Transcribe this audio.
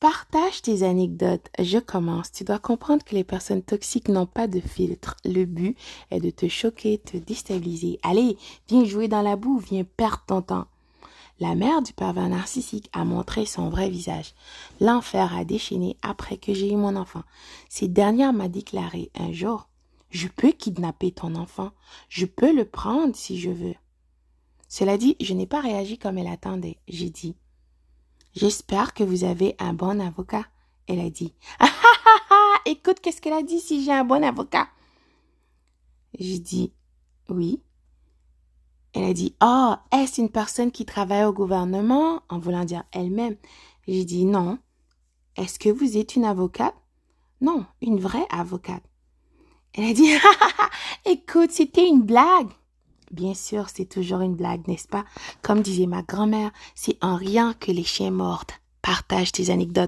Partage tes anecdotes. Je commence. Tu dois comprendre que les personnes toxiques n'ont pas de filtre. Le but est de te choquer, te déstabiliser. Allez, viens jouer dans la boue, viens perdre ton temps. La mère du pervers narcissique a montré son vrai visage. L'enfer a déchaîné après que j'ai eu mon enfant. Cette dernière m'a déclaré un jour, je peux kidnapper ton enfant. Je peux le prendre si je veux. Cela dit, je n'ai pas réagi comme elle attendait. J'ai dit, J'espère que vous avez un bon avocat. Elle a dit, ah ah ah ah, écoute, qu'est-ce qu'elle a dit si j'ai un bon avocat? J'ai dit, oui. Elle a dit, oh, est-ce une personne qui travaille au gouvernement? En voulant dire elle-même. J'ai dit, non. Est-ce que vous êtes une avocate? Non, une vraie avocate. Elle a dit, écoute, c'était une blague. Bien sûr, c'est toujours une blague, n'est-ce pas? Comme disait ma grand-mère, c'est en rien que les chiens mordent. Partage tes anecdotes.